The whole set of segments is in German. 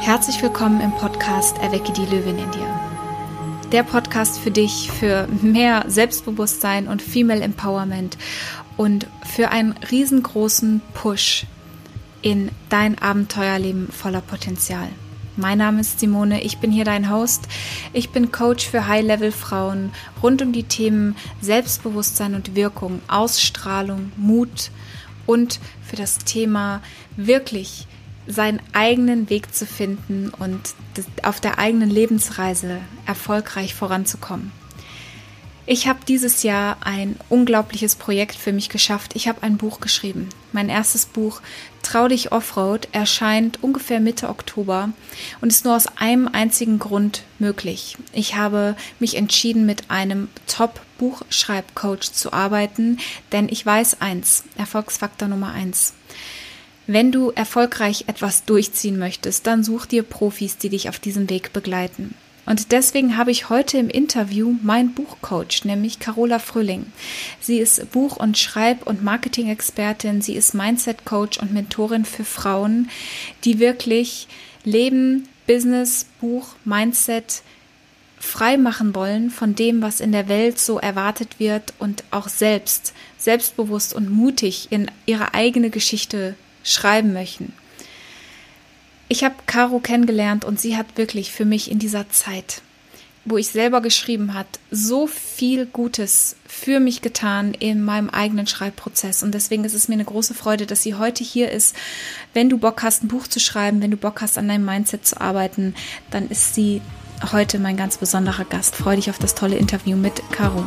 Herzlich willkommen im Podcast Erwecke die Löwin in dir. Der Podcast für dich für mehr Selbstbewusstsein und Female Empowerment und für einen riesengroßen Push in dein Abenteuerleben voller Potenzial. Mein Name ist Simone, ich bin hier dein Host. Ich bin Coach für High-Level-Frauen rund um die Themen Selbstbewusstsein und Wirkung, Ausstrahlung, Mut und für das Thema wirklich seinen eigenen Weg zu finden und auf der eigenen Lebensreise erfolgreich voranzukommen. Ich habe dieses Jahr ein unglaubliches Projekt für mich geschafft. Ich habe ein Buch geschrieben. Mein erstes Buch, Trau dich Offroad, erscheint ungefähr Mitte Oktober und ist nur aus einem einzigen Grund möglich. Ich habe mich entschieden, mit einem Top-Buchschreibcoach zu arbeiten, denn ich weiß eins, Erfolgsfaktor Nummer eins. Wenn du erfolgreich etwas durchziehen möchtest, dann such dir Profis, die dich auf diesem Weg begleiten. Und deswegen habe ich heute im Interview mein Buchcoach, nämlich Carola Fröhling. Sie ist Buch- und Schreib- und Marketing-Expertin. Sie ist Mindset-Coach und Mentorin für Frauen, die wirklich Leben, Business, Buch, Mindset frei machen wollen von dem, was in der Welt so erwartet wird und auch selbst, selbstbewusst und mutig in ihre eigene Geschichte schreiben möchten. Ich habe Caro kennengelernt und sie hat wirklich für mich in dieser Zeit, wo ich selber geschrieben hat, so viel Gutes für mich getan in meinem eigenen Schreibprozess. Und deswegen ist es mir eine große Freude, dass sie heute hier ist. Wenn du Bock hast, ein Buch zu schreiben, wenn du Bock hast, an deinem Mindset zu arbeiten, dann ist sie heute mein ganz besonderer Gast. Freue dich auf das tolle Interview mit Caro.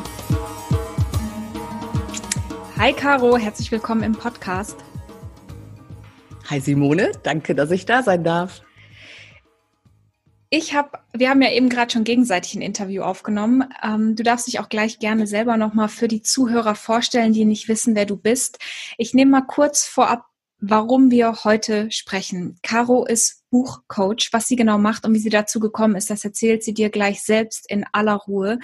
Hi Caro, herzlich willkommen im Podcast. Hi Simone, danke, dass ich da sein darf. Ich habe, wir haben ja eben gerade schon gegenseitig ein Interview aufgenommen. Ähm, du darfst dich auch gleich gerne selber nochmal für die Zuhörer vorstellen, die nicht wissen, wer du bist. Ich nehme mal kurz vorab, warum wir heute sprechen. Caro ist Buchcoach. Was sie genau macht und wie sie dazu gekommen ist, das erzählt sie dir gleich selbst in aller Ruhe.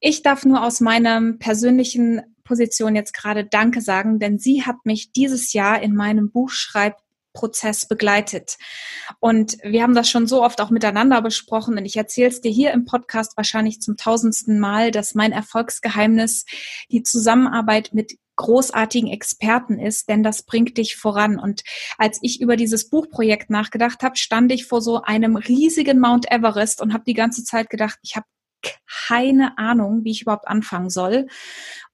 Ich darf nur aus meinem persönlichen Position jetzt gerade Danke sagen, denn sie hat mich dieses Jahr in meinem Buchschreibprozess begleitet. Und wir haben das schon so oft auch miteinander besprochen und ich erzähle es dir hier im Podcast wahrscheinlich zum tausendsten Mal, dass mein Erfolgsgeheimnis die Zusammenarbeit mit großartigen Experten ist, denn das bringt dich voran. Und als ich über dieses Buchprojekt nachgedacht habe, stand ich vor so einem riesigen Mount Everest und habe die ganze Zeit gedacht, ich habe keine Ahnung, wie ich überhaupt anfangen soll.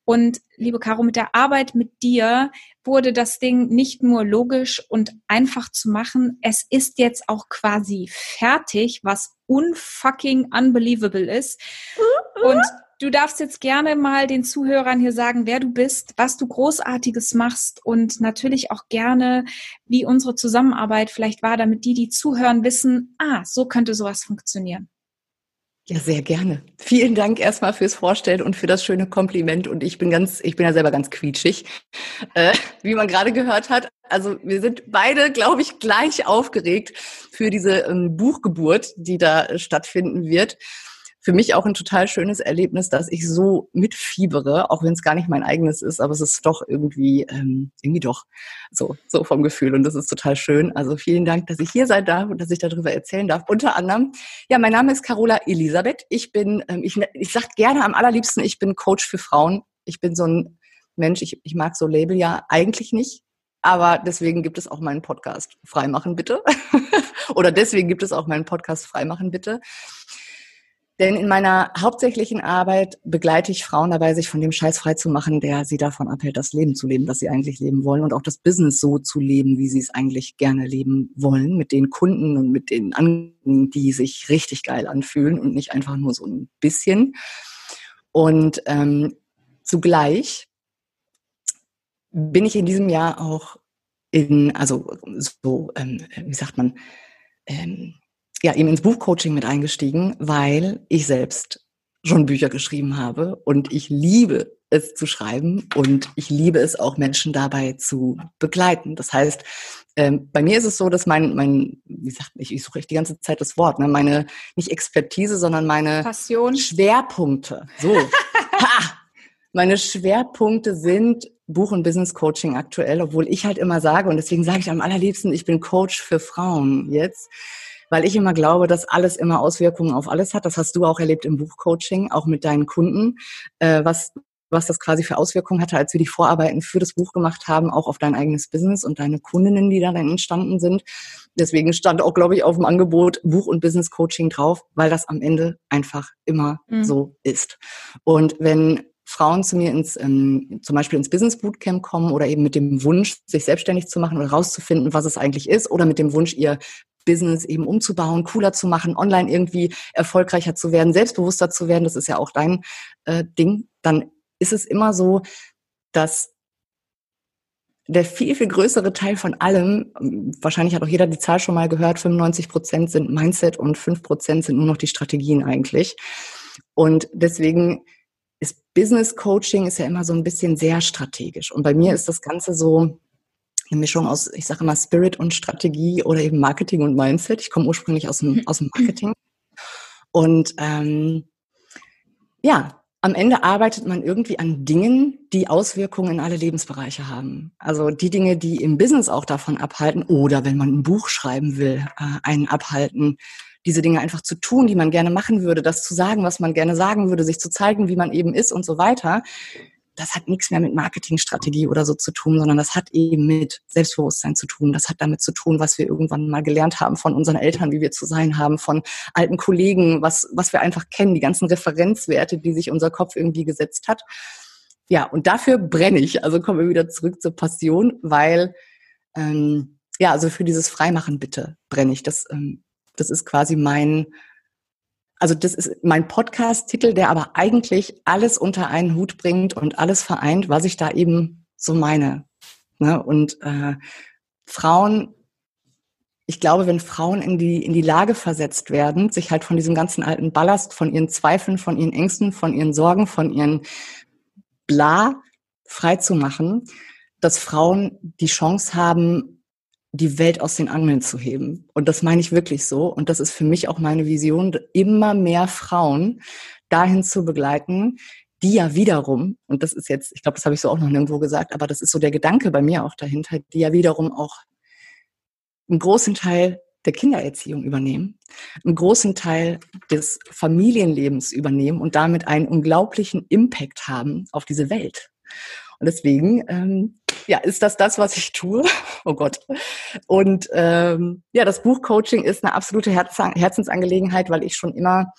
Und liebe Caro, mit der Arbeit mit dir wurde das Ding nicht nur logisch und einfach zu machen, es ist jetzt auch quasi fertig, was unfucking unbelievable ist. Und du darfst jetzt gerne mal den Zuhörern hier sagen, wer du bist, was du großartiges machst und natürlich auch gerne, wie unsere Zusammenarbeit vielleicht war, damit die, die zuhören, wissen, ah, so könnte sowas funktionieren. Ja, sehr gerne. Vielen Dank erstmal fürs Vorstellen und für das schöne Kompliment. Und ich bin ganz, ich bin ja selber ganz quietschig, äh, wie man gerade gehört hat. Also wir sind beide, glaube ich, gleich aufgeregt für diese ähm, Buchgeburt, die da stattfinden wird für mich auch ein total schönes Erlebnis, dass ich so mitfiebere, auch wenn es gar nicht mein eigenes ist, aber es ist doch irgendwie, ähm, irgendwie doch so, so vom Gefühl und das ist total schön. Also vielen Dank, dass ich hier sein darf und dass ich darüber erzählen darf. Unter anderem, ja, mein Name ist Carola Elisabeth. Ich bin, ähm, ich, ich sag gerne am allerliebsten, ich bin Coach für Frauen. Ich bin so ein Mensch, ich, ich mag so Label ja eigentlich nicht, aber deswegen gibt es auch meinen Podcast Freimachen bitte. Oder deswegen gibt es auch meinen Podcast Freimachen bitte. Denn in meiner hauptsächlichen Arbeit begleite ich Frauen dabei, sich von dem Scheiß frei zu machen, der sie davon abhält, das Leben zu leben, das sie eigentlich leben wollen und auch das Business so zu leben, wie sie es eigentlich gerne leben wollen, mit den Kunden und mit den Angeboten, die sich richtig geil anfühlen und nicht einfach nur so ein bisschen. Und ähm, zugleich bin ich in diesem Jahr auch in, also so, ähm, wie sagt man, ähm, ja, eben ins Buchcoaching mit eingestiegen, weil ich selbst schon Bücher geschrieben habe und ich liebe es zu schreiben und ich liebe es auch Menschen dabei zu begleiten. Das heißt, ähm, bei mir ist es so, dass mein, mein, wie sagt ich, ich suche echt die ganze Zeit das Wort, ne, meine nicht Expertise, sondern meine Passion, Schwerpunkte. So, ha! meine Schwerpunkte sind Buch- und Business-Coaching aktuell, obwohl ich halt immer sage, und deswegen sage ich am allerliebsten, ich bin Coach für Frauen jetzt, weil ich immer glaube, dass alles immer Auswirkungen auf alles hat. Das hast du auch erlebt im Buchcoaching, auch mit deinen Kunden, äh, was, was das quasi für Auswirkungen hatte, als wir die Vorarbeiten für das Buch gemacht haben, auch auf dein eigenes Business und deine Kundinnen, die da dann entstanden sind. Deswegen stand auch, glaube ich, auf dem Angebot Buch- und Business-Coaching drauf, weil das am Ende einfach immer mhm. so ist. Und wenn Frauen zu mir ins, ähm, zum Beispiel ins Business Bootcamp kommen oder eben mit dem Wunsch, sich selbstständig zu machen oder rauszufinden, was es eigentlich ist oder mit dem Wunsch, ihr Business eben umzubauen, cooler zu machen, online irgendwie erfolgreicher zu werden, selbstbewusster zu werden, das ist ja auch dein äh, Ding, dann ist es immer so, dass der viel, viel größere Teil von allem, wahrscheinlich hat auch jeder die Zahl schon mal gehört, 95 Prozent sind Mindset und 5 Prozent sind nur noch die Strategien eigentlich. Und deswegen ist Business Coaching ist ja immer so ein bisschen sehr strategisch. Und bei mir ist das Ganze so, eine Mischung aus, ich sage immer Spirit und Strategie oder eben Marketing und Mindset. Ich komme ursprünglich aus dem, aus dem Marketing. Und ähm, ja, am Ende arbeitet man irgendwie an Dingen, die Auswirkungen in alle Lebensbereiche haben. Also die Dinge, die im Business auch davon abhalten oder wenn man ein Buch schreiben will, äh, einen abhalten, diese Dinge einfach zu tun, die man gerne machen würde, das zu sagen, was man gerne sagen würde, sich zu zeigen, wie man eben ist und so weiter das hat nichts mehr mit Marketingstrategie oder so zu tun, sondern das hat eben mit Selbstbewusstsein zu tun. Das hat damit zu tun, was wir irgendwann mal gelernt haben von unseren Eltern, wie wir zu sein haben, von alten Kollegen, was, was wir einfach kennen, die ganzen Referenzwerte, die sich unser Kopf irgendwie gesetzt hat. Ja, und dafür brenne ich. Also kommen wir wieder zurück zur Passion, weil, ähm, ja, also für dieses Freimachen bitte brenne ich. Das, ähm, das ist quasi mein, also das ist mein Podcast-Titel, der aber eigentlich alles unter einen Hut bringt und alles vereint, was ich da eben so meine. Ne? Und äh, Frauen, ich glaube, wenn Frauen in die, in die Lage versetzt werden, sich halt von diesem ganzen alten Ballast, von ihren Zweifeln, von ihren Ängsten, von ihren Sorgen, von ihren Bla frei zu machen, dass Frauen die Chance haben, die Welt aus den Angeln zu heben. Und das meine ich wirklich so. Und das ist für mich auch meine Vision, immer mehr Frauen dahin zu begleiten, die ja wiederum, und das ist jetzt, ich glaube, das habe ich so auch noch nirgendwo gesagt, aber das ist so der Gedanke bei mir auch dahinter, die ja wiederum auch einen großen Teil der Kindererziehung übernehmen, einen großen Teil des Familienlebens übernehmen und damit einen unglaublichen Impact haben auf diese Welt. Und deswegen ähm, ja, ist das das, was ich tue? Oh Gott. Und ähm, ja, das Buchcoaching ist eine absolute Herz Herzensangelegenheit, weil ich schon immer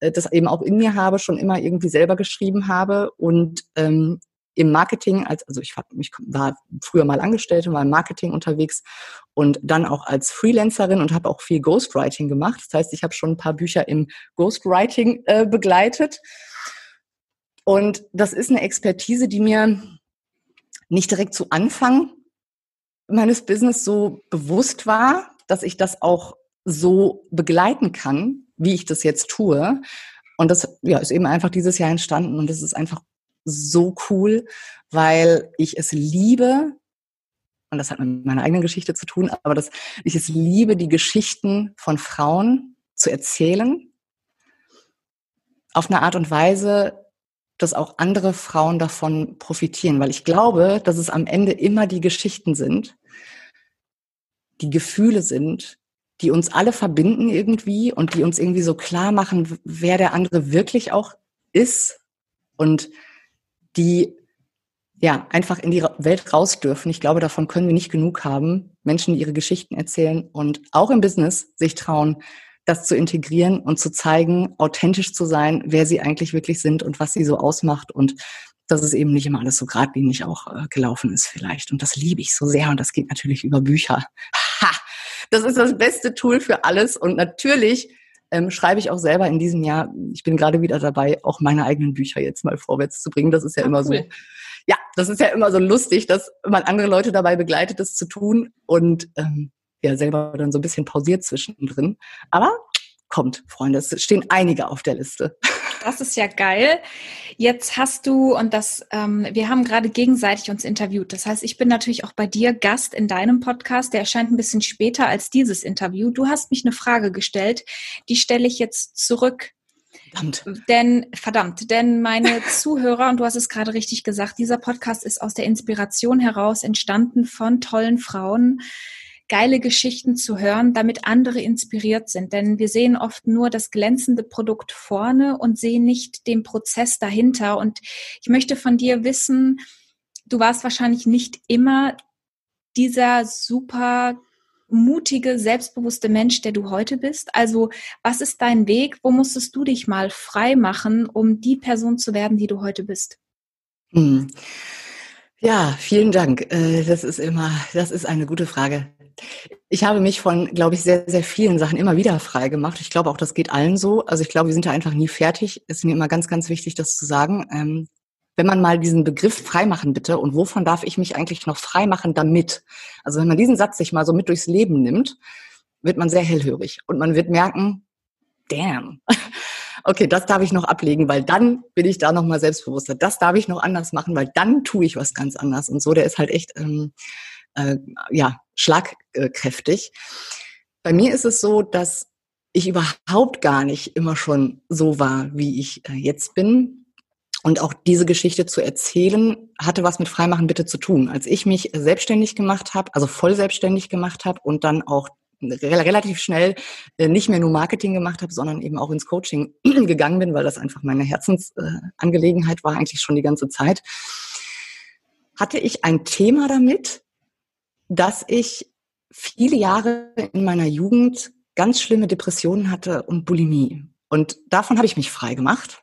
äh, das eben auch in mir habe, schon immer irgendwie selber geschrieben habe und ähm, im Marketing, als, also ich war früher mal Angestellte, war im Marketing unterwegs und dann auch als Freelancerin und habe auch viel Ghostwriting gemacht. Das heißt, ich habe schon ein paar Bücher im Ghostwriting äh, begleitet. Und das ist eine Expertise, die mir nicht direkt zu Anfang meines Business so bewusst war, dass ich das auch so begleiten kann, wie ich das jetzt tue. Und das ja, ist eben einfach dieses Jahr entstanden und das ist einfach so cool, weil ich es liebe, und das hat mit meiner eigenen Geschichte zu tun, aber dass ich es liebe, die Geschichten von Frauen zu erzählen, auf eine Art und Weise, dass auch andere Frauen davon profitieren, weil ich glaube, dass es am Ende immer die Geschichten sind, die Gefühle sind, die uns alle verbinden irgendwie und die uns irgendwie so klar machen, wer der andere wirklich auch ist und die ja einfach in die Welt raus dürfen. Ich glaube, davon können wir nicht genug haben. Menschen, die ihre Geschichten erzählen und auch im Business sich trauen, das zu integrieren und zu zeigen, authentisch zu sein, wer sie eigentlich wirklich sind und was sie so ausmacht und dass es eben nicht immer alles so geradlinig auch äh, gelaufen ist vielleicht. Und das liebe ich so sehr und das geht natürlich über Bücher. Ha! Das ist das beste Tool für alles und natürlich ähm, schreibe ich auch selber in diesem Jahr, ich bin gerade wieder dabei, auch meine eigenen Bücher jetzt mal vorwärts zu bringen. Das ist ja ah, immer cool. so ja, das ist ja immer so lustig, dass man andere Leute dabei begleitet, das zu tun. Und ähm, ja selber dann so ein bisschen pausiert zwischendrin. Aber kommt, Freunde, es stehen einige auf der Liste. Das ist ja geil. Jetzt hast du, und das, ähm, wir haben gerade gegenseitig uns interviewt. Das heißt, ich bin natürlich auch bei dir Gast in deinem Podcast. Der erscheint ein bisschen später als dieses Interview. Du hast mich eine Frage gestellt, die stelle ich jetzt zurück. Verdammt. Denn, verdammt, denn meine Zuhörer, und du hast es gerade richtig gesagt, dieser Podcast ist aus der Inspiration heraus entstanden von tollen Frauen, geile Geschichten zu hören, damit andere inspiriert sind. Denn wir sehen oft nur das glänzende Produkt vorne und sehen nicht den Prozess dahinter. Und ich möchte von dir wissen, du warst wahrscheinlich nicht immer dieser super mutige, selbstbewusste Mensch, der du heute bist? Also, was ist dein Weg? Wo musstest du dich mal frei machen, um die Person zu werden, die du heute bist? Hm. Ja, vielen Dank. Äh, das ist immer, das ist eine gute Frage. Ich habe mich von, glaube ich, sehr, sehr vielen Sachen immer wieder frei gemacht. Ich glaube auch, das geht allen so. Also ich glaube, wir sind da einfach nie fertig. Ist mir immer ganz, ganz wichtig, das zu sagen. Ähm, wenn man mal diesen Begriff freimachen bitte und wovon darf ich mich eigentlich noch freimachen damit? Also wenn man diesen Satz sich mal so mit durchs Leben nimmt, wird man sehr hellhörig und man wird merken, damn. Okay, das darf ich noch ablegen, weil dann bin ich da noch mal selbstbewusster. Das darf ich noch anders machen, weil dann tue ich was ganz anders. Und so, der ist halt echt ähm, äh, ja schlagkräftig. Bei mir ist es so, dass ich überhaupt gar nicht immer schon so war, wie ich äh, jetzt bin. Und auch diese Geschichte zu erzählen, hatte was mit Freimachen bitte zu tun. Als ich mich selbstständig gemacht habe, also voll selbstständig gemacht habe und dann auch relativ schnell äh, nicht mehr nur Marketing gemacht habe, sondern eben auch ins Coaching gegangen bin, weil das einfach meine Herzensangelegenheit war, eigentlich schon die ganze Zeit, hatte ich ein Thema damit, dass ich viele Jahre in meiner Jugend ganz schlimme Depressionen hatte und Bulimie. Und davon habe ich mich frei gemacht.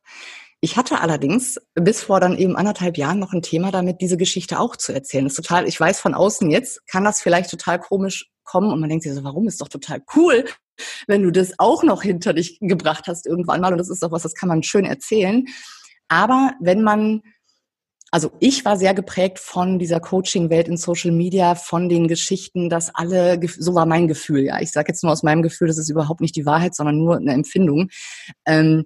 Ich hatte allerdings bis vor dann eben anderthalb Jahren noch ein Thema damit, diese Geschichte auch zu erzählen. Das ist total, ich weiß von außen jetzt, kann das vielleicht total komisch kommen und man denkt sich so, warum ist doch total cool, wenn du das auch noch hinter dich gebracht hast irgendwann mal und das ist doch was, das kann man schön erzählen. Aber wenn man also ich war sehr geprägt von dieser Coaching-Welt in Social Media, von den Geschichten, dass alle, so war mein Gefühl, ja. Ich sage jetzt nur aus meinem Gefühl, das ist überhaupt nicht die Wahrheit, sondern nur eine Empfindung. Ähm,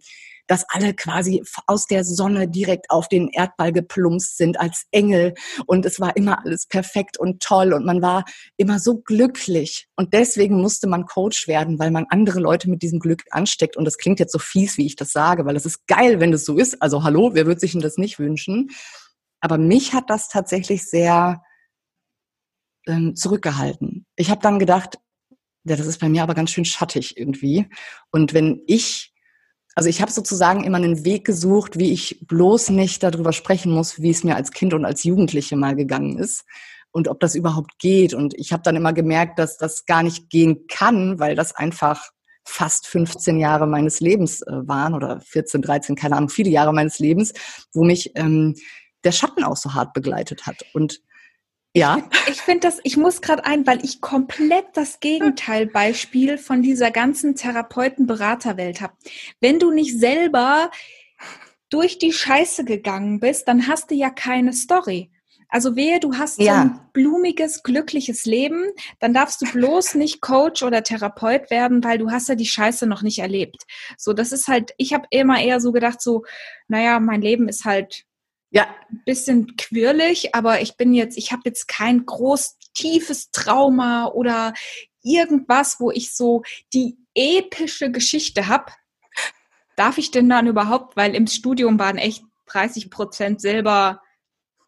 dass alle quasi aus der Sonne direkt auf den Erdball geplumpst sind als Engel und es war immer alles perfekt und toll und man war immer so glücklich und deswegen musste man Coach werden, weil man andere Leute mit diesem Glück ansteckt und das klingt jetzt so fies, wie ich das sage, weil es ist geil, wenn das so ist. Also hallo, wer würde sich denn das nicht wünschen? Aber mich hat das tatsächlich sehr ähm, zurückgehalten. Ich habe dann gedacht, ja, das ist bei mir aber ganz schön schattig irgendwie. Und wenn ich, also ich habe sozusagen immer einen Weg gesucht, wie ich bloß nicht darüber sprechen muss, wie es mir als Kind und als Jugendliche mal gegangen ist und ob das überhaupt geht. Und ich habe dann immer gemerkt, dass das gar nicht gehen kann, weil das einfach fast 15 Jahre meines Lebens äh, waren oder 14, 13, keine Ahnung, viele Jahre meines Lebens, wo mich ähm, der Schatten auch so hart begleitet hat. Und ja. Ich finde das, ich muss gerade ein, weil ich komplett das Gegenteilbeispiel von dieser ganzen Therapeuten-Beraterwelt habe. Wenn du nicht selber durch die Scheiße gegangen bist, dann hast du ja keine Story. Also wehe, du hast ja. so ein blumiges, glückliches Leben, dann darfst du bloß nicht Coach oder Therapeut werden, weil du hast ja die Scheiße noch nicht erlebt. So, das ist halt, ich habe immer eher so gedacht, so, naja, mein Leben ist halt ja. Ein bisschen quirlig, aber ich bin jetzt, ich habe jetzt kein groß tiefes Trauma oder irgendwas, wo ich so die epische Geschichte habe. Darf ich denn dann überhaupt, weil im Studium waren echt 30 Prozent selber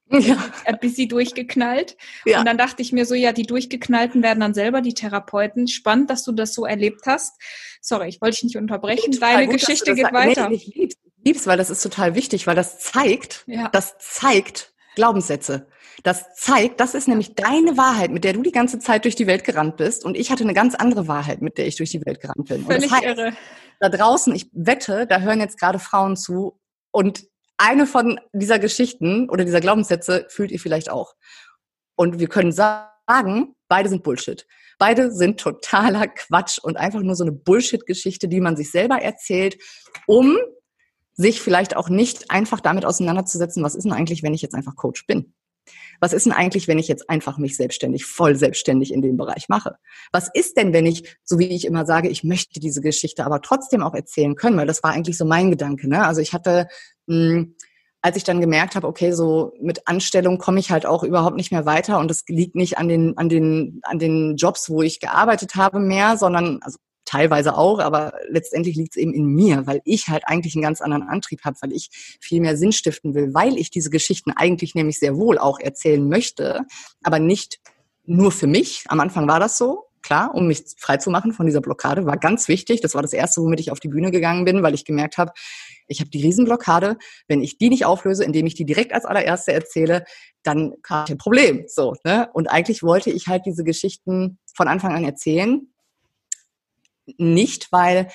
ja. ein bisschen durchgeknallt. Ja. Und dann dachte ich mir so, ja, die Durchgeknallten werden dann selber die Therapeuten. Spannend, dass du das so erlebt hast. Sorry, ich wollte dich nicht unterbrechen. Deine gut, Geschichte geht weiter. Nee, ich lieb's, weil das ist total wichtig, weil das zeigt, ja. das zeigt Glaubenssätze. Das zeigt, das ist nämlich deine Wahrheit, mit der du die ganze Zeit durch die Welt gerannt bist. Und ich hatte eine ganz andere Wahrheit, mit der ich durch die Welt gerannt bin. Völlig und das heißt, irre. Da draußen, ich wette, da hören jetzt gerade Frauen zu. Und eine von dieser Geschichten oder dieser Glaubenssätze fühlt ihr vielleicht auch. Und wir können sagen, beide sind Bullshit. Beide sind totaler Quatsch und einfach nur so eine Bullshit-Geschichte, die man sich selber erzählt, um sich vielleicht auch nicht einfach damit auseinanderzusetzen, was ist denn eigentlich, wenn ich jetzt einfach Coach bin? Was ist denn eigentlich, wenn ich jetzt einfach mich selbstständig, voll selbstständig in dem Bereich mache? Was ist denn, wenn ich, so wie ich immer sage, ich möchte diese Geschichte aber trotzdem auch erzählen können, weil das war eigentlich so mein Gedanke. Ne? Also ich hatte, mh, hm, als ich dann gemerkt habe, okay, so mit Anstellung komme ich halt auch überhaupt nicht mehr weiter und es liegt nicht an den, an den, an den Jobs, wo ich gearbeitet habe mehr, sondern also teilweise auch, aber letztendlich liegt es eben in mir, weil ich halt eigentlich einen ganz anderen Antrieb habe, weil ich viel mehr Sinn stiften will, weil ich diese Geschichten eigentlich nämlich sehr wohl auch erzählen möchte, aber nicht nur für mich. Am Anfang war das so, klar, um mich frei zu machen von dieser Blockade, war ganz wichtig. Das war das erste, womit ich auf die Bühne gegangen bin, weil ich gemerkt habe, ich habe die Riesenblockade. Wenn ich die nicht auflöse, indem ich die direkt als allererste erzähle, dann kam ein Problem. So, ne? Und eigentlich wollte ich halt diese Geschichten von Anfang an erzählen. Nicht, weil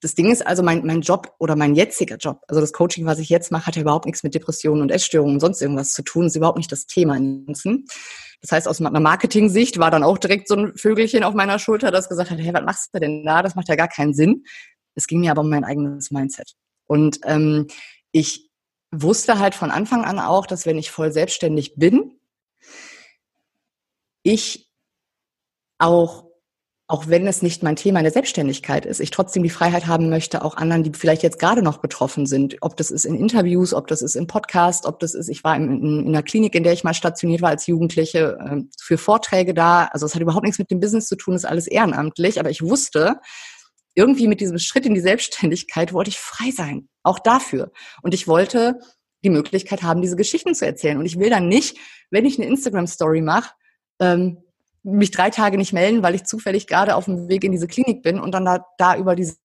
das Ding ist also, mein, mein Job oder mein jetziger Job, also das Coaching, was ich jetzt mache, hat ja überhaupt nichts mit Depressionen und Essstörungen und sonst irgendwas zu tun. Ist überhaupt nicht das Thema. Das heißt, aus einer Marketing-Sicht war dann auch direkt so ein Vögelchen auf meiner Schulter, das gesagt hat, hey, was machst du denn da? Das macht ja gar keinen Sinn. Es ging mir aber um mein eigenes Mindset. Und ähm, ich wusste halt von Anfang an auch, dass wenn ich voll selbstständig bin, ich auch auch wenn es nicht mein Thema in der Selbstständigkeit ist, ich trotzdem die Freiheit haben möchte, auch anderen, die vielleicht jetzt gerade noch betroffen sind, ob das ist in Interviews, ob das ist im Podcast, ob das ist, ich war in, in, in einer Klinik, in der ich mal stationiert war als Jugendliche, äh, für Vorträge da. Also es hat überhaupt nichts mit dem Business zu tun, ist alles ehrenamtlich, aber ich wusste, irgendwie mit diesem Schritt in die Selbstständigkeit wollte ich frei sein, auch dafür. Und ich wollte die Möglichkeit haben, diese Geschichten zu erzählen. Und ich will dann nicht, wenn ich eine Instagram-Story mache, ähm, mich drei Tage nicht melden, weil ich zufällig gerade auf dem Weg in diese Klinik bin und dann da, da über diese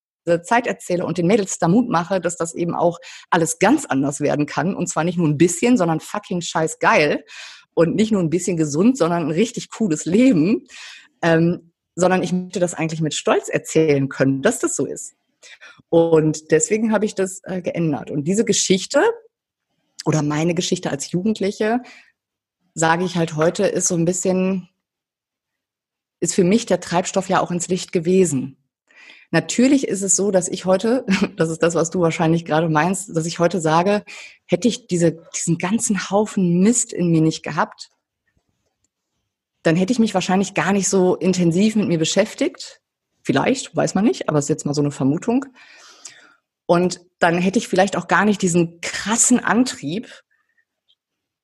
Zeit erzähle und den Mädels da Mut mache, dass das eben auch alles ganz anders werden kann. Und zwar nicht nur ein bisschen, sondern fucking scheiß geil. Und nicht nur ein bisschen gesund, sondern ein richtig cooles Leben. Ähm, sondern ich möchte das eigentlich mit Stolz erzählen können, dass das so ist. Und deswegen habe ich das äh, geändert. Und diese Geschichte oder meine Geschichte als Jugendliche, sage ich halt heute, ist so ein bisschen ist für mich der Treibstoff ja auch ins Licht gewesen. Natürlich ist es so, dass ich heute, das ist das, was du wahrscheinlich gerade meinst, dass ich heute sage, hätte ich diese, diesen ganzen Haufen Mist in mir nicht gehabt, dann hätte ich mich wahrscheinlich gar nicht so intensiv mit mir beschäftigt. Vielleicht, weiß man nicht, aber es ist jetzt mal so eine Vermutung. Und dann hätte ich vielleicht auch gar nicht diesen krassen Antrieb,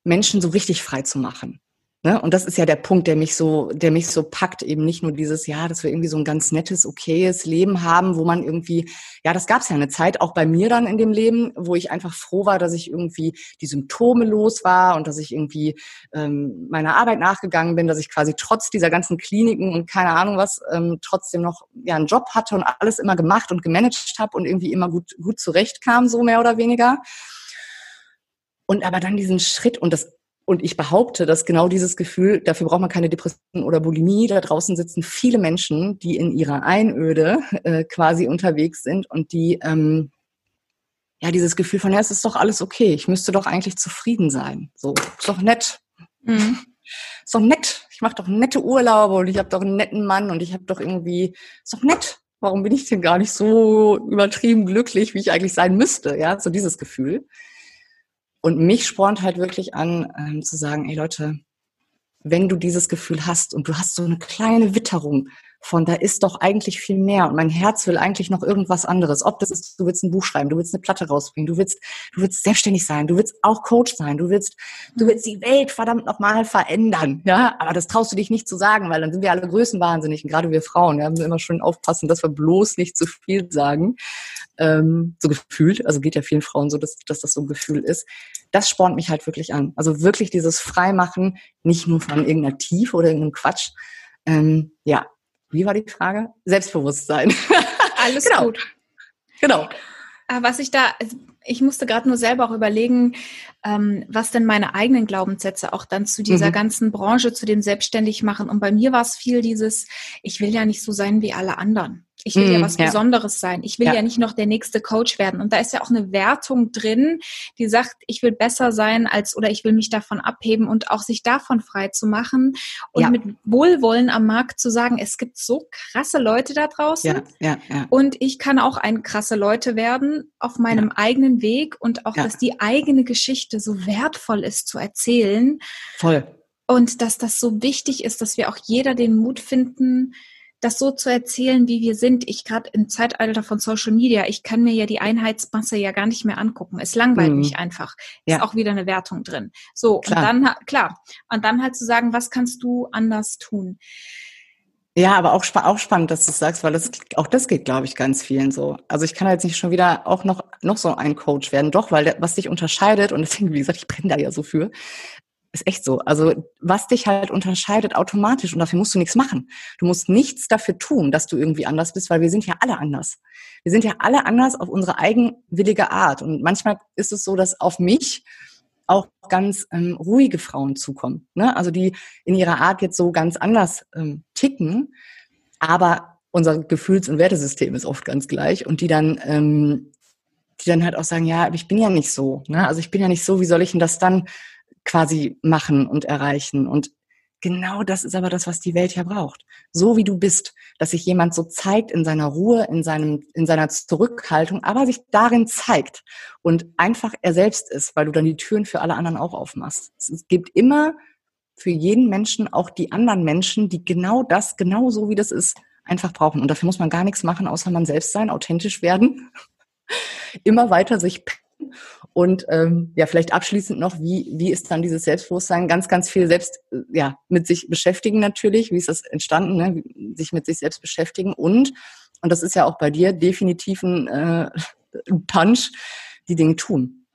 Menschen so richtig frei zu machen. Ne? Und das ist ja der Punkt, der mich so, der mich so packt, eben nicht nur dieses, ja, dass wir irgendwie so ein ganz nettes, okayes Leben haben, wo man irgendwie, ja, das gab es ja eine Zeit, auch bei mir dann in dem Leben, wo ich einfach froh war, dass ich irgendwie die Symptome los war und dass ich irgendwie ähm, meiner Arbeit nachgegangen bin, dass ich quasi trotz dieser ganzen Kliniken und keine Ahnung was, ähm, trotzdem noch ja einen Job hatte und alles immer gemacht und gemanagt habe und irgendwie immer gut, gut zurechtkam, so mehr oder weniger. Und aber dann diesen Schritt und das und ich behaupte, dass genau dieses Gefühl, dafür braucht man keine Depression oder Bulimie. Da draußen sitzen viele Menschen, die in ihrer Einöde äh, quasi unterwegs sind und die ähm, ja dieses Gefühl von, ja, es ist doch alles okay, ich müsste doch eigentlich zufrieden sein. So, ist doch nett. Mhm. Ist doch nett. Ich mache doch nette Urlaube und ich habe doch einen netten Mann und ich habe doch irgendwie, ist doch nett. Warum bin ich denn gar nicht so übertrieben glücklich, wie ich eigentlich sein müsste? Ja, so dieses Gefühl. Und mich spornt halt wirklich an, ähm, zu sagen, ey Leute, wenn du dieses Gefühl hast und du hast so eine kleine Witterung von, da ist doch eigentlich viel mehr und mein Herz will eigentlich noch irgendwas anderes. Ob das ist, du willst ein Buch schreiben, du willst eine Platte rausbringen, du willst, du willst selbstständig sein, du willst auch Coach sein, du willst, du willst die Welt verdammt nochmal verändern, ja. Aber das traust du dich nicht zu sagen, weil dann sind wir alle größenwahnsinnig und gerade wir Frauen, ja, müssen immer schön aufpassen, dass wir bloß nicht zu viel sagen ähm, so gefühlt, also geht ja vielen Frauen so, dass, dass das so ein Gefühl ist. Das spornt mich halt wirklich an. Also wirklich dieses Freimachen, nicht nur von irgendeiner Tiefe oder irgendeinem Quatsch. Ähm, ja, wie war die Frage? Selbstbewusstsein. Alles genau. gut. Genau. Ah, was ich da, ich musste gerade nur selber auch überlegen, ähm, was denn meine eigenen Glaubenssätze auch dann zu dieser mhm. ganzen Branche, zu dem Selbstständigmachen. Und bei mir war es viel dieses, ich will ja nicht so sein wie alle anderen. Ich will mm, ja was ja. Besonderes sein. Ich will ja. ja. nicht noch der nächste Coach werden. Und da ist ja auch eine Wertung drin, die sagt, ich will besser sein als oder ich will mich davon abheben und auch sich davon frei zu machen und ja. mit Wohlwollen am Markt zu sagen, es gibt so krasse Leute da draußen. Ja, ja, Und ich kann auch ein krasse Leute werden auf meinem eigenen Weg und auch, dass die eigene Geschichte so wertvoll ist zu erzählen. Voll. Und dass das so wichtig ist, dass wir auch jeder den Mut finden, das so zu erzählen, wie wir sind. Ich gerade im Zeitalter von Social Media, ich kann mir ja die Einheitsmasse ja gar nicht mehr angucken. Es langweilt mhm. mich einfach. Ja. Ist auch wieder eine Wertung drin. So, klar. und dann, klar, und dann halt zu sagen, was kannst du anders tun? Ja, aber auch, auch spannend, dass du es sagst, weil das, auch das geht, glaube ich, ganz vielen so. Also ich kann jetzt nicht schon wieder auch noch, noch so ein Coach werden. Doch, weil der, was dich unterscheidet, und deswegen, wie gesagt, ich brenne da ja so für, ist echt so. Also was dich halt unterscheidet automatisch und dafür musst du nichts machen. Du musst nichts dafür tun, dass du irgendwie anders bist, weil wir sind ja alle anders. Wir sind ja alle anders auf unsere eigenwillige Art. Und manchmal ist es so, dass auf mich auch ganz ähm, ruhige Frauen zukommen. Ne? Also die in ihrer Art jetzt so ganz anders ähm, ticken, aber unser Gefühls- und Wertesystem ist oft ganz gleich und die dann, ähm, die dann halt auch sagen, ja, ich bin ja nicht so. Ne? Also ich bin ja nicht so, wie soll ich denn das dann quasi machen und erreichen? Und Genau das ist aber das, was die Welt ja braucht. So wie du bist, dass sich jemand so zeigt in seiner Ruhe, in seinem, in seiner Zurückhaltung, aber sich darin zeigt und einfach er selbst ist, weil du dann die Türen für alle anderen auch aufmachst. Es gibt immer für jeden Menschen auch die anderen Menschen, die genau das, genau so wie das ist, einfach brauchen. Und dafür muss man gar nichts machen, außer man selbst sein, authentisch werden, immer weiter sich und ähm, ja, vielleicht abschließend noch, wie, wie ist dann dieses Selbstbewusstsein? Ganz, ganz viel selbst äh, ja, mit sich beschäftigen natürlich. Wie ist das entstanden? Ne? Sich mit sich selbst beschäftigen und, und das ist ja auch bei dir definitiv ein, äh, ein Punch, die Dinge tun.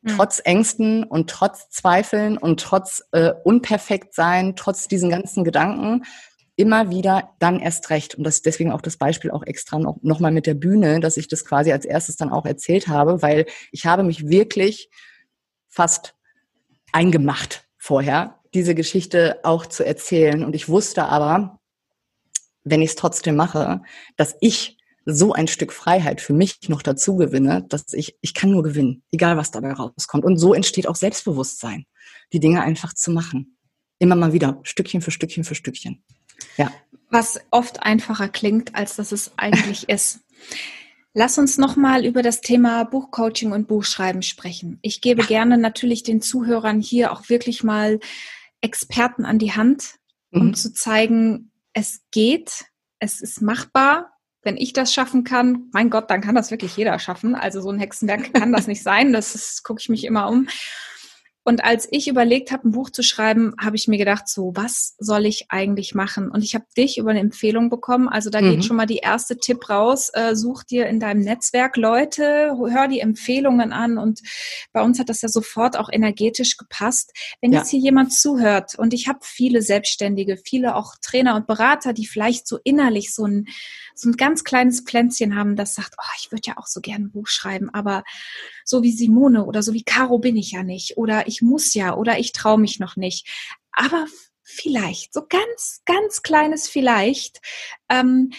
Mhm. Trotz Ängsten und trotz Zweifeln und trotz äh, Unperfektsein, trotz diesen ganzen Gedanken, immer wieder dann erst recht. Und das deswegen auch das Beispiel auch extra noch, noch mal mit der Bühne, dass ich das quasi als erstes dann auch erzählt habe, weil ich habe mich wirklich fast eingemacht vorher, diese Geschichte auch zu erzählen. Und ich wusste aber, wenn ich es trotzdem mache, dass ich so ein Stück Freiheit für mich noch dazu gewinne, dass ich, ich kann nur gewinnen, egal was dabei rauskommt. Und so entsteht auch Selbstbewusstsein, die Dinge einfach zu machen. Immer mal wieder, Stückchen für Stückchen für Stückchen. Ja. Was oft einfacher klingt, als dass es eigentlich ist. Lass uns nochmal über das Thema Buchcoaching und Buchschreiben sprechen. Ich gebe ja. gerne natürlich den Zuhörern hier auch wirklich mal Experten an die Hand, um mhm. zu zeigen, es geht, es ist machbar. Wenn ich das schaffen kann, mein Gott, dann kann das wirklich jeder schaffen. Also so ein Hexenwerk kann das nicht sein. Das gucke ich mich immer um. Und als ich überlegt habe, ein Buch zu schreiben, habe ich mir gedacht, so, was soll ich eigentlich machen? Und ich habe dich über eine Empfehlung bekommen. Also da mhm. geht schon mal die erste Tipp raus. Äh, such dir in deinem Netzwerk Leute, hör die Empfehlungen an. Und bei uns hat das ja sofort auch energetisch gepasst. Wenn ja. jetzt hier jemand zuhört und ich habe viele Selbstständige, viele auch Trainer und Berater, die vielleicht so innerlich so ein, so ein ganz kleines Pflänzchen haben, das sagt, oh, ich würde ja auch so gerne ein Buch schreiben, aber so wie Simone oder so wie Caro bin ich ja nicht. Oder ich ich muss ja oder ich traue mich noch nicht. Aber vielleicht, so ganz, ganz kleines vielleicht. Ähm,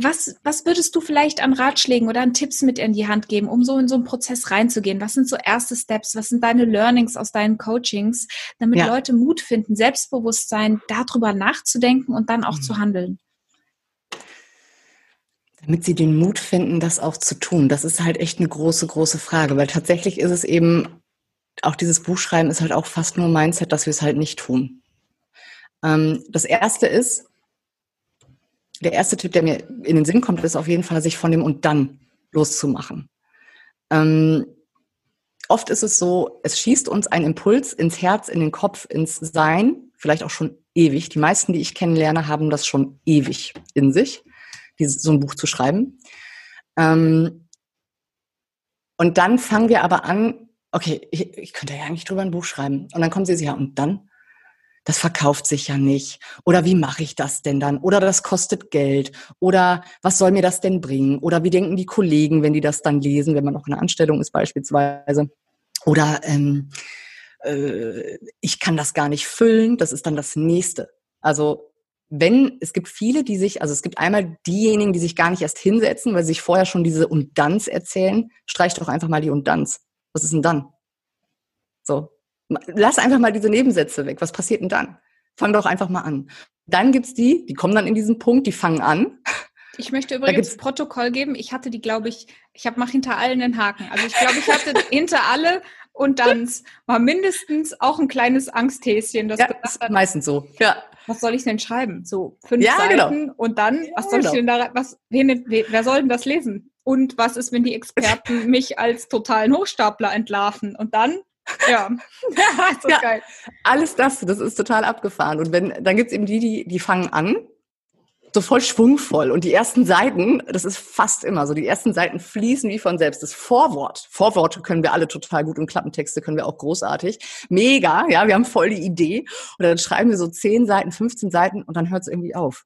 was, was würdest du vielleicht an Ratschlägen oder an Tipps mit in die Hand geben, um so in so einen Prozess reinzugehen? Was sind so erste Steps? Was sind deine Learnings aus deinen Coachings, damit ja. Leute Mut finden, Selbstbewusstsein, darüber nachzudenken und dann auch mhm. zu handeln? Damit sie den Mut finden, das auch zu tun. Das ist halt echt eine große, große Frage, weil tatsächlich ist es eben auch dieses Buchschreiben ist halt auch fast nur Mindset, dass wir es halt nicht tun. Ähm, das erste ist, der erste Tipp, der mir in den Sinn kommt, ist auf jeden Fall, sich von dem und dann loszumachen. Ähm, oft ist es so, es schießt uns ein Impuls ins Herz, in den Kopf, ins Sein, vielleicht auch schon ewig. Die meisten, die ich kennenlerne, haben das schon ewig in sich, dieses, so ein Buch zu schreiben. Ähm, und dann fangen wir aber an, okay, ich, ich könnte ja eigentlich drüber ein Buch schreiben. Und dann kommen sie ja, und dann? Das verkauft sich ja nicht. Oder wie mache ich das denn dann? Oder das kostet Geld. Oder was soll mir das denn bringen? Oder wie denken die Kollegen, wenn die das dann lesen, wenn man noch in einer Anstellung ist beispielsweise? Oder ähm, äh, ich kann das gar nicht füllen. Das ist dann das nächste. Also wenn, es gibt viele, die sich, also es gibt einmal diejenigen, die sich gar nicht erst hinsetzen, weil sie sich vorher schon diese Undanz erzählen. Streich doch einfach mal die Undanz was ist denn dann? So, lass einfach mal diese Nebensätze weg. Was passiert denn dann? Fang doch einfach mal an. Dann gibt's die, die kommen dann in diesen Punkt, die fangen an. Ich möchte übrigens Protokoll geben. Ich hatte die, glaube ich, ich habe mach hinter allen einen Haken. Also ich glaube, ich hatte hinter alle und dann war mindestens auch ein kleines Angsthäschen. Das ja, ist meistens so. Ja. Was soll ich denn schreiben? So fünf ja, genau. Seiten genau. und dann, was ja, soll ich genau. denn da, was, wen, wer soll denn das lesen? Und was ist, wenn die Experten mich als totalen Hochstapler entlarven? Und dann ja, ja, ja geil. Alles das, das ist total abgefahren. Und wenn, dann gibt's eben die, die, die fangen an so voll schwungvoll. Und die ersten Seiten, das ist fast immer so, die ersten Seiten fließen wie von selbst. Das Vorwort, Vorworte können wir alle total gut und Klappentexte können wir auch großartig. Mega, ja, wir haben voll die Idee. Und dann schreiben wir so 10 Seiten, 15 Seiten und dann hört es irgendwie auf.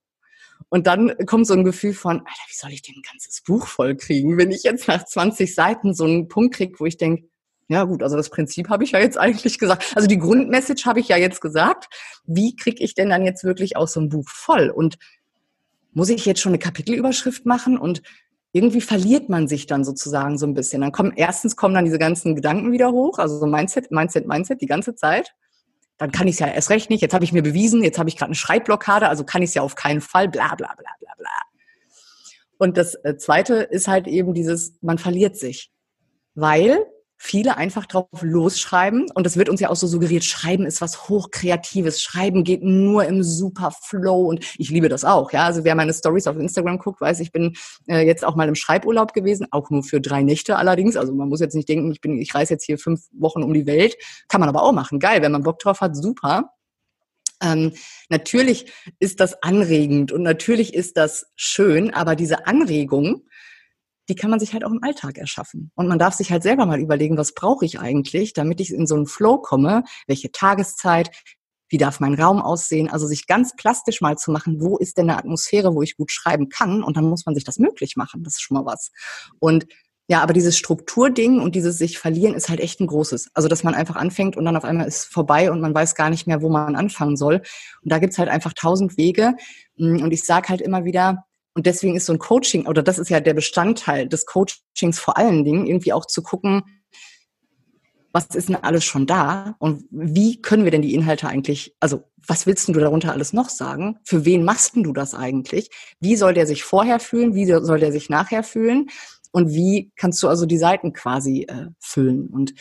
Und dann kommt so ein Gefühl von, Alter, wie soll ich denn ein ganzes Buch voll kriegen, wenn ich jetzt nach 20 Seiten so einen Punkt kriege, wo ich denke, ja gut, also das Prinzip habe ich ja jetzt eigentlich gesagt. Also die Grundmessage habe ich ja jetzt gesagt. Wie kriege ich denn dann jetzt wirklich auch so ein Buch voll? Und muss ich jetzt schon eine Kapitelüberschrift machen? Und irgendwie verliert man sich dann sozusagen so ein bisschen. Dann kommen, erstens kommen dann diese ganzen Gedanken wieder hoch, also so Mindset, Mindset, Mindset die ganze Zeit. Dann kann ich es ja erst recht nicht. Jetzt habe ich mir bewiesen, jetzt habe ich gerade eine Schreibblockade, also kann ich es ja auf keinen Fall, bla bla bla bla bla. Und das äh, Zweite ist halt eben dieses, man verliert sich. Weil viele einfach drauf losschreiben. Und das wird uns ja auch so suggeriert, Schreiben ist was Hochkreatives. Schreiben geht nur im super Flow. Und ich liebe das auch. Ja, also wer meine Stories auf Instagram guckt, weiß, ich bin äh, jetzt auch mal im Schreiburlaub gewesen, auch nur für drei Nächte allerdings. Also man muss jetzt nicht denken, ich bin, ich reise jetzt hier fünf Wochen um die Welt. Kann man aber auch machen. Geil, wenn man Bock drauf hat, super. Ähm, natürlich ist das anregend und natürlich ist das schön, aber diese Anregung, die kann man sich halt auch im Alltag erschaffen. Und man darf sich halt selber mal überlegen, was brauche ich eigentlich, damit ich in so einen Flow komme, welche Tageszeit, wie darf mein Raum aussehen, also sich ganz plastisch mal zu machen, wo ist denn eine Atmosphäre, wo ich gut schreiben kann und dann muss man sich das möglich machen, das ist schon mal was. Und ja, aber dieses Strukturding und dieses sich verlieren ist halt echt ein großes. Also, dass man einfach anfängt und dann auf einmal ist vorbei und man weiß gar nicht mehr, wo man anfangen soll. Und da gibt's halt einfach tausend Wege. Und ich sage halt immer wieder, und deswegen ist so ein Coaching, oder das ist ja der Bestandteil des Coachings vor allen Dingen, irgendwie auch zu gucken, was ist denn alles schon da und wie können wir denn die Inhalte eigentlich, also was willst du darunter alles noch sagen? Für wen machst du das eigentlich? Wie soll der sich vorher fühlen? Wie soll der sich nachher fühlen? Und wie kannst du also die Seiten quasi äh, füllen? Und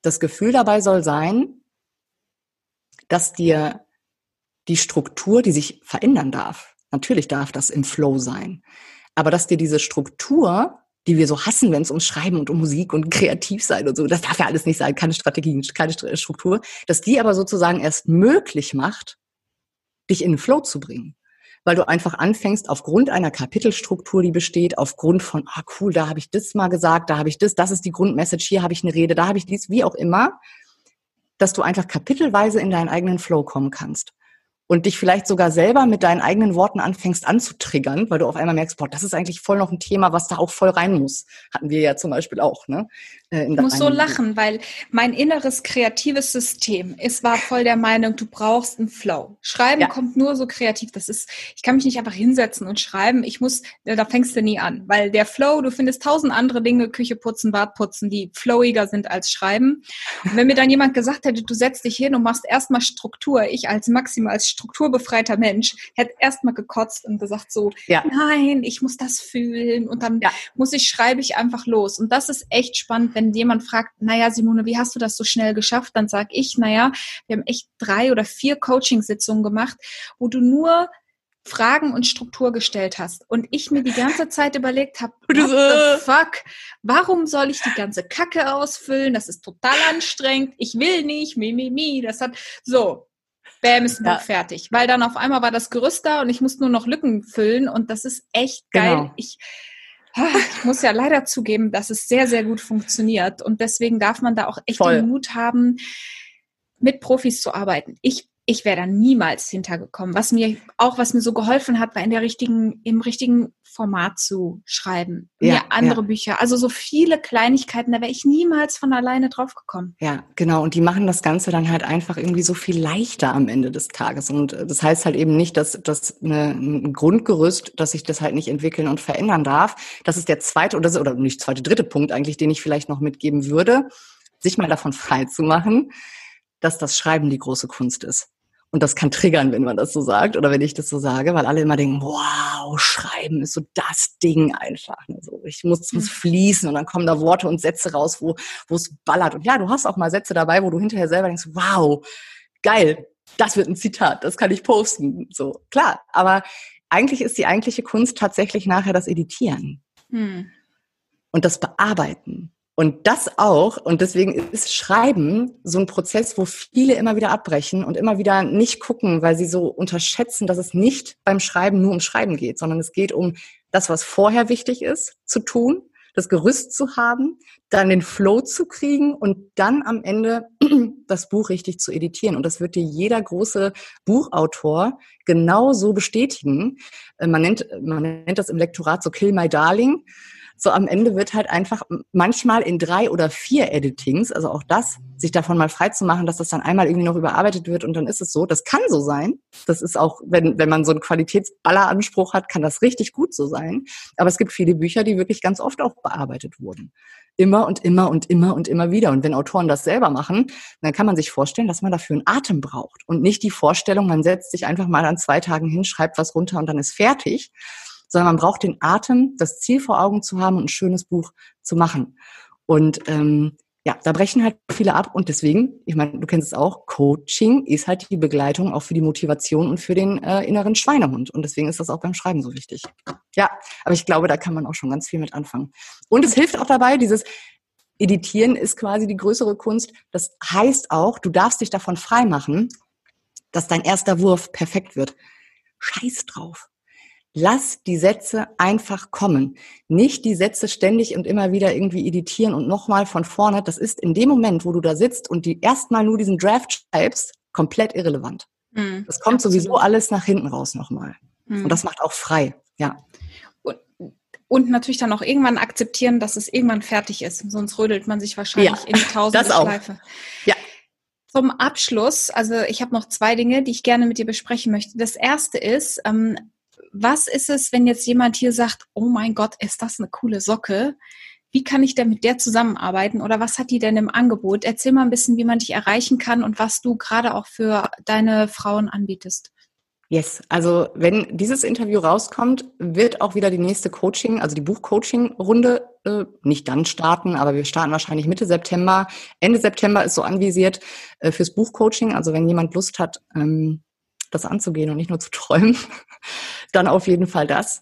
das Gefühl dabei soll sein, dass dir die Struktur, die sich verändern darf, Natürlich darf das im Flow sein. Aber dass dir diese Struktur, die wir so hassen, wenn es um Schreiben und um Musik und kreativ sein und so, das darf ja alles nicht sein, keine Strategie, keine Struktur, dass die aber sozusagen erst möglich macht, dich in den Flow zu bringen. Weil du einfach anfängst, aufgrund einer Kapitelstruktur, die besteht, aufgrund von, ah cool, da habe ich das mal gesagt, da habe ich das, das ist die Grundmessage, hier habe ich eine Rede, da habe ich dies, wie auch immer, dass du einfach kapitelweise in deinen eigenen Flow kommen kannst und dich vielleicht sogar selber mit deinen eigenen Worten anfängst anzutriggern, weil du auf einmal merkst, boah, das ist eigentlich voll noch ein Thema, was da auch voll rein muss. Hatten wir ja zum Beispiel auch, ne? Äh, ich muss so lachen, weil mein inneres kreatives System ist, war voll der Meinung, du brauchst einen Flow. Schreiben ja. kommt nur so kreativ. Das ist, ich kann mich nicht einfach hinsetzen und schreiben. Ich muss, da fängst du nie an, weil der Flow, du findest tausend andere Dinge, Küche putzen, Bad putzen, die flowiger sind als Schreiben. Und wenn mir dann jemand gesagt hätte, du setzt dich hin und machst erstmal Struktur, ich als maximal strukturbefreiter Mensch hätte erstmal gekotzt und gesagt so, ja. nein, ich muss das fühlen und dann ja. muss ich, schreibe ich einfach los. Und das ist echt spannend, wenn jemand fragt, naja, Simone, wie hast du das so schnell geschafft? Dann sage ich, naja, wir haben echt drei oder vier Coaching-Sitzungen gemacht, wo du nur Fragen und Struktur gestellt hast und ich mir die ganze Zeit überlegt habe, what the fuck, warum soll ich die ganze Kacke ausfüllen? Das ist total anstrengend. Ich will nicht, mi, mi, mi. Das hat so, Bäm ist ja. fertig. Weil dann auf einmal war das Gerüst da und ich muss nur noch Lücken füllen und das ist echt geil. Genau. Ich, ich muss ja leider zugeben, dass es sehr, sehr gut funktioniert und deswegen darf man da auch echt Voll. den Mut haben, mit Profis zu arbeiten. Ich ich wäre da niemals hintergekommen. Was mir auch, was mir so geholfen hat, war in der richtigen, im richtigen Format zu schreiben. Ja, mir andere ja. Bücher. Also so viele Kleinigkeiten, da wäre ich niemals von alleine drauf gekommen. Ja, genau. Und die machen das Ganze dann halt einfach irgendwie so viel leichter am Ende des Tages. Und äh, das heißt halt eben nicht, dass das ein Grundgerüst, dass sich das halt nicht entwickeln und verändern darf. Das ist der zweite oder, oder nicht zweite, dritte Punkt eigentlich, den ich vielleicht noch mitgeben würde, sich mal davon frei zu machen, dass das Schreiben die große Kunst ist. Und das kann triggern, wenn man das so sagt oder wenn ich das so sage, weil alle immer denken, wow, Schreiben ist so das Ding einfach. Ne? So, ich muss, muss mhm. fließen und dann kommen da Worte und Sätze raus, wo, wo es ballert. Und ja, du hast auch mal Sätze dabei, wo du hinterher selber denkst, wow, geil, das wird ein Zitat, das kann ich posten. So, klar. Aber eigentlich ist die eigentliche Kunst tatsächlich nachher das Editieren. Hm. Und das Bearbeiten Und das auch, und deswegen ist Schreiben so ein Prozess, wo viele immer wieder abbrechen und immer wieder nicht gucken, weil sie so unterschätzen, dass es nicht beim Schreiben nur um Schreiben geht, sondern es geht um das, was vorher wichtig ist zu tun, das Gerüst zu haben, dann den Flow zu kriegen und dann am Ende das Buch richtig zu editieren. Und das wird dir jeder große Buchautor genau so bestätigen. Äh, man nennt, man nennt das im Lektorat so Kill My Darling so am Ende wird halt einfach manchmal in drei oder vier Editings, also auch das, sich davon mal frei zu machen, dass das dann einmal irgendwie noch überarbeitet wird und dann ist es so. Das kann so sein. Das ist auch, wenn, wenn man so einen Qualitätsballeranspruch hat, kann das richtig gut so sein. Aber es gibt viele Bücher, die wirklich ganz oft auch bearbeitet wurden. Immer und immer und immer und immer wieder. Und wenn Autoren das selber machen, dann kann man sich vorstellen, dass man dafür einen Atem braucht und nicht die Vorstellung, man setzt sich einfach mal an zwei Tagen hin, schreibt was runter und dann ist fertig, sondern man braucht den Atem, das Ziel vor Augen zu haben und ein schönes Buch zu machen. Und ähm, ja, da brechen halt viele ab und deswegen, ich meine, du kennst es auch, Coaching ist halt die Begleitung auch für die Motivation und für den äh, inneren Schweinehund. Und deswegen ist das auch beim Schreiben so wichtig. Ja, aber ich glaube, da kann man auch schon ganz viel mit anfangen. Und es hilft auch dabei, dieses Editieren ist quasi die größere Kunst. Das heißt auch, du darfst dich davon freimachen, dass dein erster Wurf perfekt wird. Scheiß drauf. Lass die Sätze einfach kommen. Nicht die Sätze ständig und immer wieder irgendwie editieren und nochmal von vorne. Das ist in dem Moment, wo du da sitzt und die erstmal nur diesen Draft schreibst, komplett irrelevant. Mhm, das kommt absolut. sowieso alles nach hinten raus nochmal. Mhm. Und das macht auch frei, ja. Und, und, natürlich dann auch irgendwann akzeptieren, dass es irgendwann fertig ist. Sonst rödelt man sich wahrscheinlich ja, in die tausende Schleife. Ja. Zum Abschluss, also ich habe noch zwei Dinge, die ich gerne mit dir besprechen möchte. Das erste ist, ähm, was ist es, wenn jetzt jemand hier sagt, oh mein Gott, ist das eine coole Socke? Wie kann ich denn mit der zusammenarbeiten oder was hat die denn im Angebot? Erzähl mal ein bisschen, wie man dich erreichen kann und was du gerade auch für deine Frauen anbietest. Yes, also wenn dieses Interview rauskommt, wird auch wieder die nächste Coaching, also die Buchcoaching-Runde äh, nicht dann starten, aber wir starten wahrscheinlich Mitte September. Ende September ist so anvisiert äh, fürs Buchcoaching. Also wenn jemand Lust hat, ähm, das anzugehen und nicht nur zu träumen, dann auf jeden Fall das.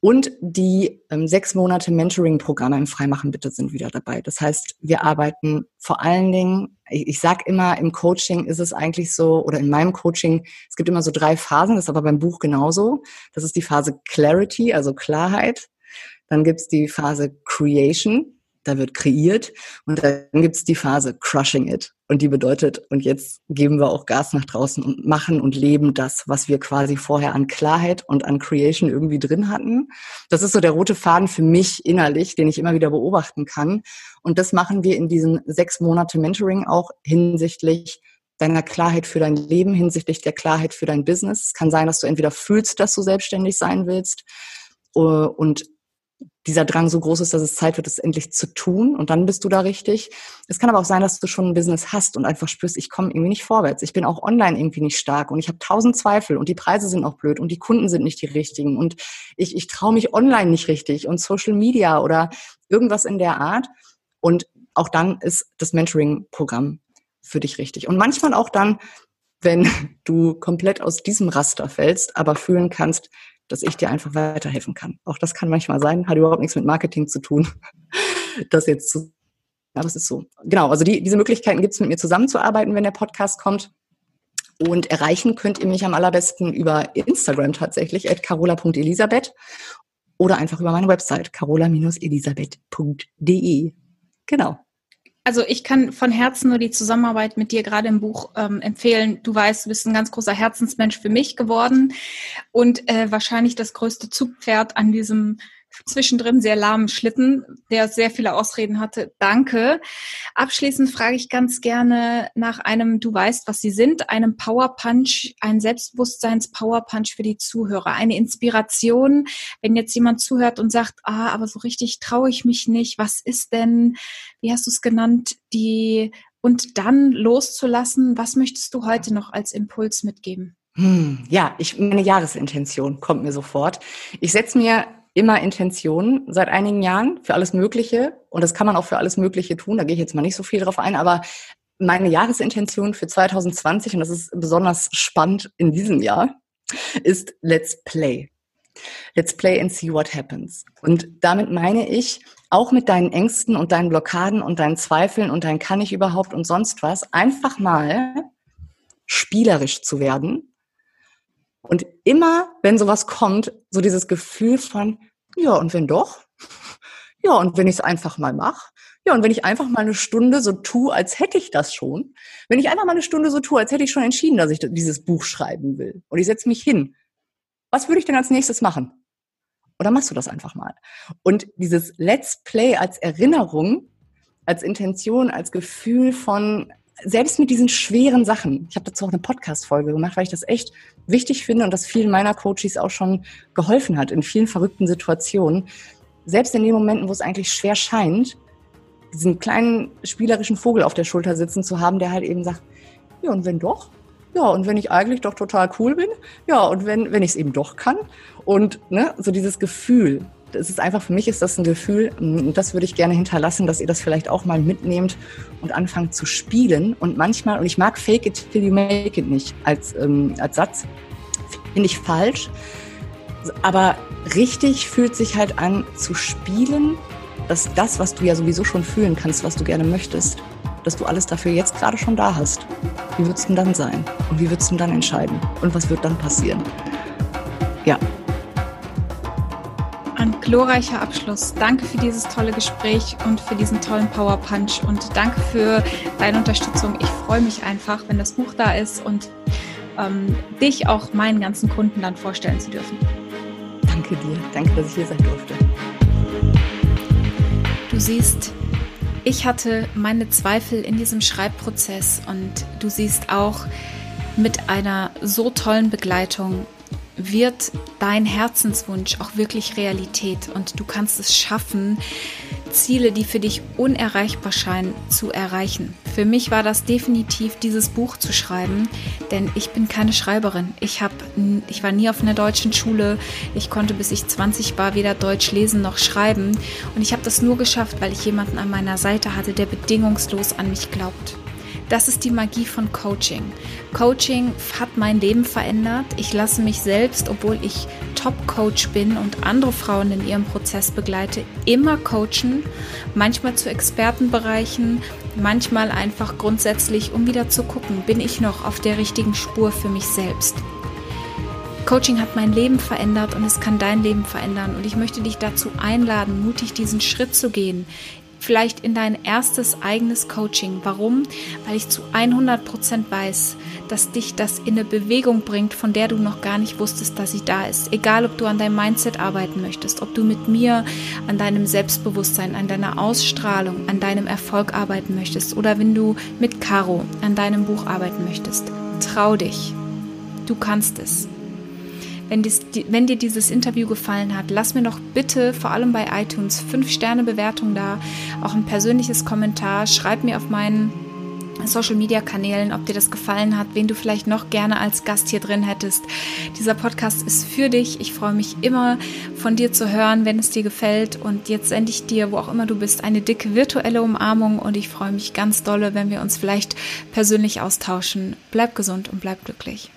Und die ähm, sechs Monate Mentoring-Programme im Freimachen bitte sind wieder dabei. Das heißt, wir arbeiten vor allen Dingen, ich, ich sage immer, im Coaching ist es eigentlich so, oder in meinem Coaching, es gibt immer so drei Phasen, das ist aber beim Buch genauso. Das ist die Phase Clarity, also Klarheit. Dann gibt's die Phase Creation, da wird kreiert und dann gibt's die Phase Crushing It. Und die bedeutet, und jetzt geben wir auch Gas nach draußen und machen und leben das, was wir quasi vorher an Klarheit und an Creation irgendwie drin hatten. Das ist so der rote Faden für mich innerlich, den ich immer wieder beobachten kann. Und das machen wir in diesen sechs Monate Mentoring auch hinsichtlich deiner Klarheit für dein Leben, hinsichtlich der Klarheit für dein Business. Es kann sein, dass du entweder fühlst, dass du selbstständig sein willst äh, und dieser Drang so groß ist, dass es Zeit wird, es endlich zu tun und dann bist du da richtig. Es kann aber auch sein, dass du schon ein Business hast und einfach spürst, ich komme irgendwie nicht vorwärts. Ich bin auch online irgendwie nicht stark und ich habe tausend Zweifel und die Preise sind auch blöd und die Kunden sind nicht die richtigen und ich, ich traue mich online nicht richtig und Social Media oder irgendwas in der Art. Und auch dann ist das Mentoring-Programm für dich richtig. Und manchmal auch dann, wenn du komplett aus diesem Raster fällst, aber fühlen kannst, dass ich dir einfach weiterhelfen kann. Auch das kann manchmal sein, hat überhaupt nichts mit Marketing zu tun, das jetzt zu. Ja, das ist so. Genau, also die, diese Möglichkeiten gibt es mit mir zusammenzuarbeiten, wenn der Podcast kommt. Und erreichen könnt ihr mich am allerbesten über Instagram tatsächlich, at carola.elisabeth oder einfach über meine Website, carola-elisabeth.de. Genau. Also ich kann von Herzen nur die Zusammenarbeit mit dir gerade im Buch ähm, empfehlen. Du weißt, du bist ein ganz großer Herzensmensch für mich geworden und äh, wahrscheinlich das größte Zugpferd an diesem zwischendrin sehr lahmen Schlitten, der sehr viele Ausreden hatte. Danke. Abschließend frage ich ganz gerne nach einem, du weißt, was sie sind, einem Power Punch, ein Selbstbewusstseins-Power Punch für die Zuhörer, eine Inspiration, wenn jetzt jemand zuhört und sagt, ah, aber so richtig traue ich mich nicht, was ist denn, wie hast du es genannt, die, und dann loszulassen, was möchtest du heute noch als Impuls mitgeben? Hm, ja, ich, meine Jahresintention kommt mir sofort. Ich setze mir immer Intentionen seit einigen Jahren für alles Mögliche. Und das kann man auch für alles Mögliche tun. Da gehe ich jetzt mal nicht so viel drauf ein. Aber meine Jahresintention für 2020, und das ist besonders spannend in diesem Jahr, ist Let's Play. Let's play and see what happens. Und damit meine ich, auch mit deinen Ängsten und deinen Blockaden und deinen Zweifeln und dein kann ich überhaupt und sonst was, einfach mal spielerisch zu werden. Und immer, wenn sowas kommt, so dieses Gefühl von, ja, und wenn doch? Ja, und wenn ich es einfach mal mache? Ja, und wenn ich einfach mal eine Stunde so tue, als hätte ich das schon, wenn ich einfach mal eine Stunde so tue, als hätte ich schon entschieden, dass ich dieses Buch schreiben will und ich setze mich hin, was würde ich denn als nächstes machen? Oder machst du das einfach mal? Und dieses Let's Play als Erinnerung, als Intention, als Gefühl von, selbst mit diesen schweren Sachen, ich habe dazu auch eine Podcast-Folge gemacht, weil ich das echt wichtig finde und das vielen meiner Coaches auch schon geholfen hat in vielen verrückten Situationen. Selbst in den Momenten, wo es eigentlich schwer scheint, diesen kleinen spielerischen Vogel auf der Schulter sitzen zu haben, der halt eben sagt, ja, und wenn doch? Ja, und wenn ich eigentlich doch total cool bin? Ja, und wenn, wenn ich es eben doch kann? Und ne, so dieses Gefühl, das ist einfach, für mich ist das ein Gefühl, und das würde ich gerne hinterlassen, dass ihr das vielleicht auch mal mitnehmt und anfangt zu spielen. Und manchmal, und ich mag Fake it till you make it nicht als, ähm, als Satz, finde ich falsch. Aber richtig fühlt sich halt an zu spielen, dass das, was du ja sowieso schon fühlen kannst, was du gerne möchtest, dass du alles dafür jetzt gerade schon da hast. Wie wird es denn dann sein? Und wie wird es denn dann entscheiden? Und was wird dann passieren? Ja. Ein glorreicher Abschluss. Danke für dieses tolle Gespräch und für diesen tollen Power Punch und danke für deine Unterstützung. Ich freue mich einfach, wenn das Buch da ist und ähm, dich auch meinen ganzen Kunden dann vorstellen zu dürfen. Danke dir. Danke, dass ich hier sein durfte. Du siehst, ich hatte meine Zweifel in diesem Schreibprozess und du siehst auch mit einer so tollen Begleitung wird dein Herzenswunsch auch wirklich Realität und du kannst es schaffen, Ziele, die für dich unerreichbar scheinen, zu erreichen. Für mich war das definitiv, dieses Buch zu schreiben, denn ich bin keine Schreiberin. Ich, hab, ich war nie auf einer deutschen Schule. Ich konnte, bis ich 20 war, weder Deutsch lesen noch schreiben. Und ich habe das nur geschafft, weil ich jemanden an meiner Seite hatte, der bedingungslos an mich glaubt. Das ist die Magie von Coaching. Coaching hat mein Leben verändert. Ich lasse mich selbst, obwohl ich Top-Coach bin und andere Frauen in ihrem Prozess begleite, immer coachen. Manchmal zu Expertenbereichen, manchmal einfach grundsätzlich, um wieder zu gucken, bin ich noch auf der richtigen Spur für mich selbst. Coaching hat mein Leben verändert und es kann dein Leben verändern. Und ich möchte dich dazu einladen, mutig diesen Schritt zu gehen vielleicht in dein erstes eigenes Coaching. Warum? Weil ich zu 100 Prozent weiß, dass dich das in eine Bewegung bringt, von der du noch gar nicht wusstest, dass sie da ist. Egal, ob du an deinem Mindset arbeiten möchtest, ob du mit mir an deinem Selbstbewusstsein, an deiner Ausstrahlung, an deinem Erfolg arbeiten möchtest oder wenn du mit Caro an deinem Buch arbeiten möchtest. Trau dich. Du kannst es. Wenn, dies, wenn, dir dieses Interview gefallen hat, lass mir doch bitte, vor allem bei iTunes, 5-Sterne-Bewertung da, auch ein persönliches Kommentar. Schreib mir auf meinen Social-Media-Kanälen, ob dir das gefallen hat, wen du vielleicht noch gerne als Gast hier drin hättest. Dieser Podcast ist für dich. Ich freue mich immer von dir zu hören, wenn es dir gefällt. Und jetzt sende ich dir, wo auch immer du bist, eine dicke virtuelle Umarmung und ich freue mich ganz dolle, wenn wir uns vielleicht persönlich austauschen. Bleib gesund und bleib glücklich.